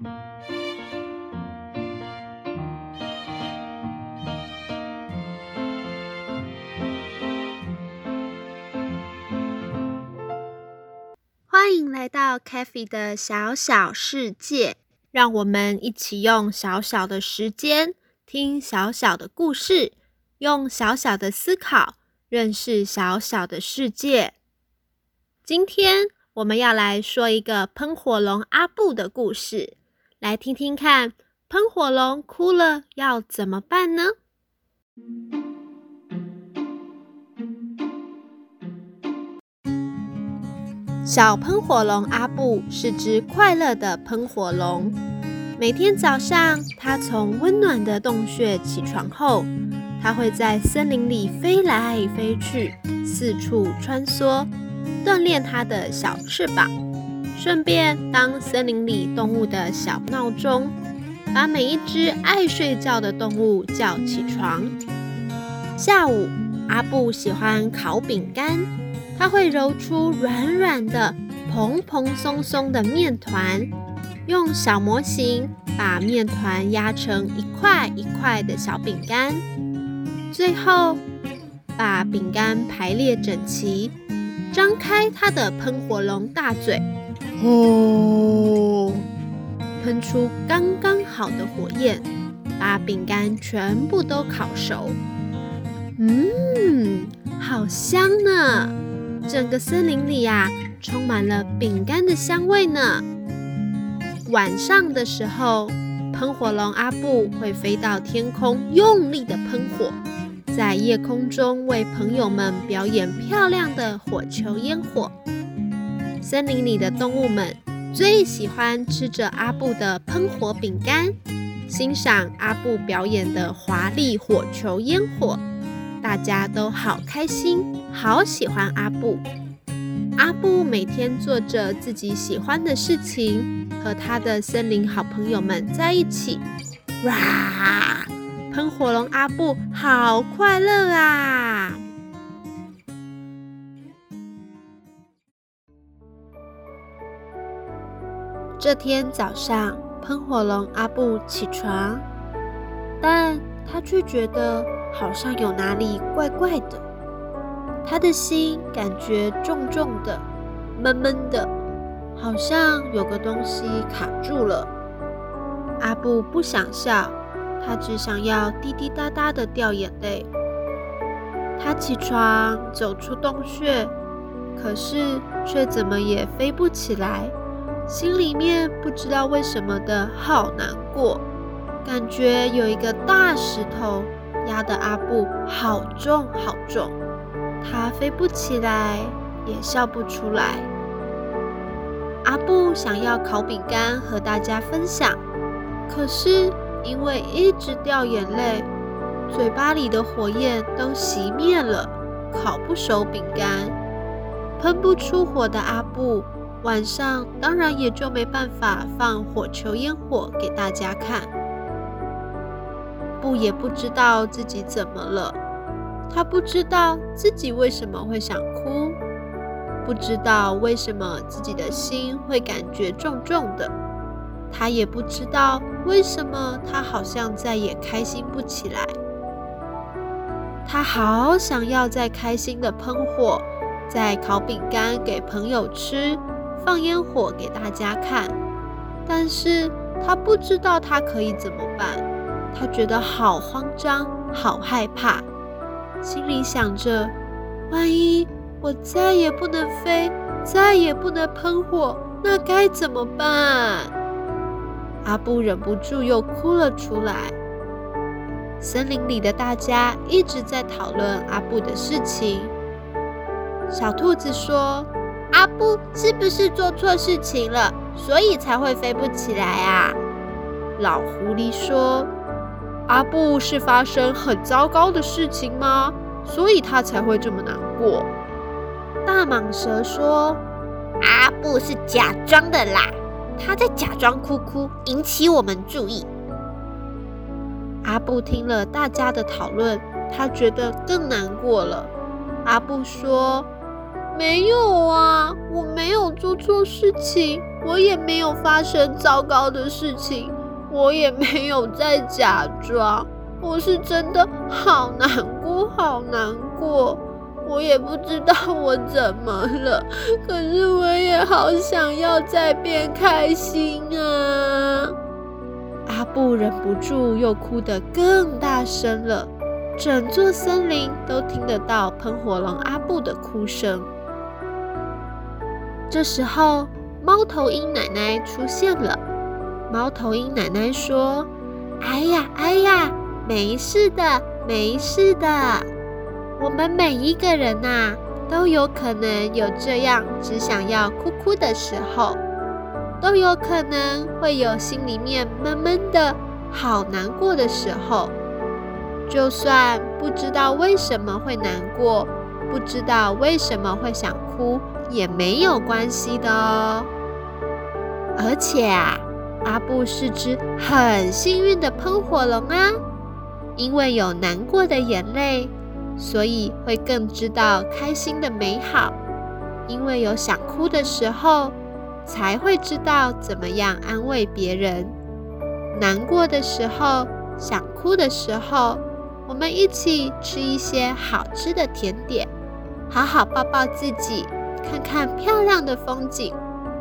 欢迎来到 c a f e 的小小世界，让我们一起用小小的时间听小小的故事，用小小的思考认识小小的世界。今天我们要来说一个喷火龙阿布的故事，来听听看，喷火龙哭了要怎么办呢？小喷火龙阿布是只快乐的喷火龙。每天早上，它从温暖的洞穴起床后，它会在森林里飞来飞去，四处穿梭，锻炼它的小翅膀，顺便当森林里动物的小闹钟，把每一只爱睡觉的动物叫起床。下午，阿布喜欢烤饼干。它会揉出软软的、蓬蓬松松的面团，用小模型把面团压成一块一块的小饼干，最后把饼干排列整齐，张开它的喷火龙大嘴，呼，喷出刚刚好的火焰，把饼干全部都烤熟。嗯，好香呢！整个森林里呀，充满了饼干的香味呢。晚上的时候，喷火龙阿布会飞到天空，用力的喷火，在夜空中为朋友们表演漂亮的火球烟火。森林里的动物们最喜欢吃着阿布的喷火饼干，欣赏阿布表演的华丽火球烟火。大家都好开心，好喜欢阿布。阿布每天做着自己喜欢的事情，和他的森林好朋友们在一起。哇！喷火龙阿布好快乐啊！这天早上，喷火龙阿布起床，但他却觉得。好像有哪里怪怪的，他的心感觉重重的、闷闷的，好像有个东西卡住了。阿布不想笑，他只想要滴滴答答的掉眼泪。他起床走出洞穴，可是却怎么也飞不起来，心里面不知道为什么的好难过，感觉有一个大石头。压得阿布好重好重，他飞不起来，也笑不出来。阿布想要烤饼干和大家分享，可是因为一直掉眼泪，嘴巴里的火焰都熄灭了，烤不熟饼干，喷不出火的阿布，晚上当然也就没办法放火球烟火给大家看。布也不知道自己怎么了，他不知道自己为什么会想哭，不知道为什么自己的心会感觉重重的，他也不知道为什么他好像再也开心不起来。他好想要再开心的喷火，再烤饼干给朋友吃，放烟火给大家看，但是他不知道他可以怎么办。他觉得好慌张，好害怕，心里想着：万一我再也不能飞，再也不能喷火，那该怎么办？阿布忍不住又哭了出来。森林里的大家一直在讨论阿布的事情。小兔子说：“阿布是不是做错事情了，所以才会飞不起来啊？”老狐狸说。阿布是发生很糟糕的事情吗？所以他才会这么难过。大蟒蛇说：“阿布是假装的啦，他在假装哭哭，引起我们注意。”阿布听了大家的讨论，他觉得更难过了。阿布说：“没有啊，我没有做错事情，我也没有发生糟糕的事情，我也没有在假装，我是真的好难过，好难过。我也不知道我怎么了，可是我也好想要再变开心啊！阿布忍不住又哭得更大声了，整座森林都听得到喷火龙阿布的哭声。这时候，猫头鹰奶奶出现了。猫头鹰奶奶说：“哎呀，哎呀，没事的，没事的。我们每一个人呐，都有可能有这样只想要哭哭的时候，都有可能会有心里面闷闷的好难过的时候。就算不知道为什么会难过，不知道为什么会想哭。”也没有关系的哦，而且啊，阿布是只很幸运的喷火龙啊，因为有难过的眼泪，所以会更知道开心的美好；因为有想哭的时候，才会知道怎么样安慰别人。难过的时候，想哭的时候，我们一起吃一些好吃的甜点，好好抱抱自己。看看漂亮的风景，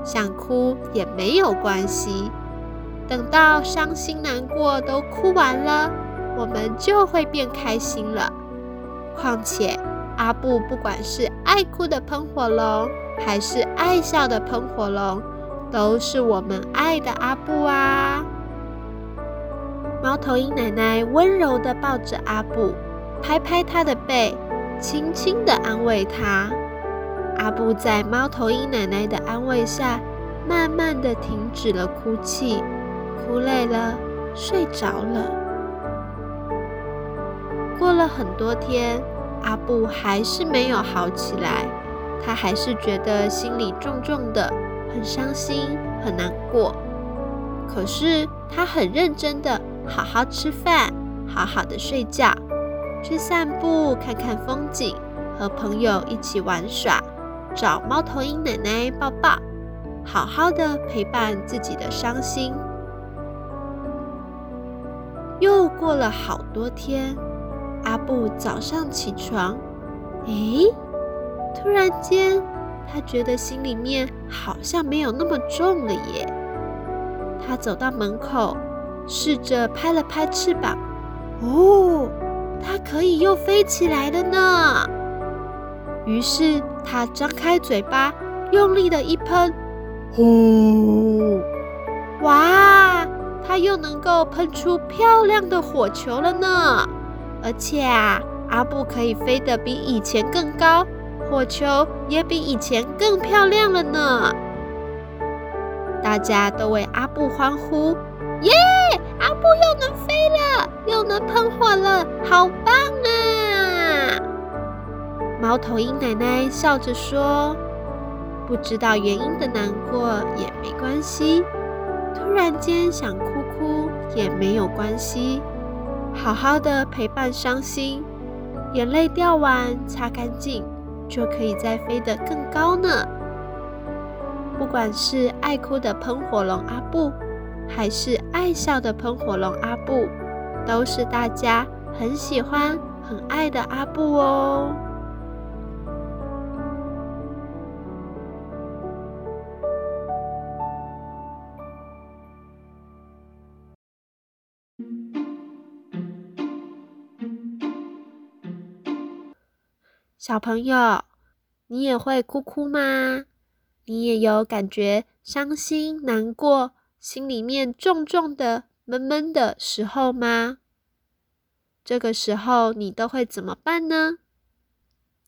想哭也没有关系。等到伤心难过都哭完了，我们就会变开心了。况且阿布不管是爱哭的喷火龙，还是爱笑的喷火龙，都是我们爱的阿布啊。猫头鹰奶奶温柔地抱着阿布，拍拍他的背，轻轻地安慰他。阿布在猫头鹰奶奶的安慰下，慢慢的停止了哭泣，哭累了，睡着了。过了很多天，阿布还是没有好起来，他还是觉得心里重重的，很伤心，很难过。可是他很认真的，好好吃饭，好好的睡觉，去散步，看看风景，和朋友一起玩耍。找猫头鹰奶奶抱抱，好好的陪伴自己的伤心。又过了好多天，阿布早上起床，诶，突然间他觉得心里面好像没有那么重了耶。他走到门口，试着拍了拍翅膀，哦，它可以又飞起来了呢。于是他张开嘴巴，用力的一喷，呼！哇，它又能够喷出漂亮的火球了呢！而且啊，阿布可以飞得比以前更高，火球也比以前更漂亮了呢！大家都为阿布欢呼，耶！阿布又能飞了，又能喷火了，好棒啊！猫头鹰奶奶笑着说：“不知道原因的难过也没关系，突然间想哭哭也没有关系，好好的陪伴伤心，眼泪掉完擦干净，就可以再飞得更高呢。不管是爱哭的喷火龙阿布，还是爱笑的喷火龙阿布，都是大家很喜欢、很爱的阿布哦。”小朋友，你也会哭哭吗？你也有感觉伤心、难过，心里面重重的、闷闷的时候吗？这个时候你都会怎么办呢？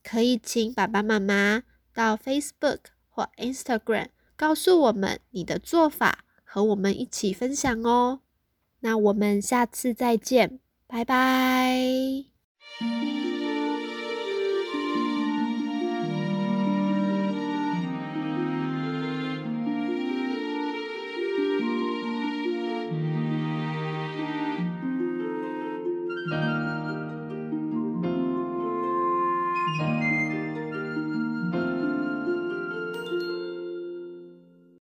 可以请爸爸妈妈到 Facebook 或 Instagram 告诉我们你的做法，和我们一起分享哦。那我们下次再见，拜拜。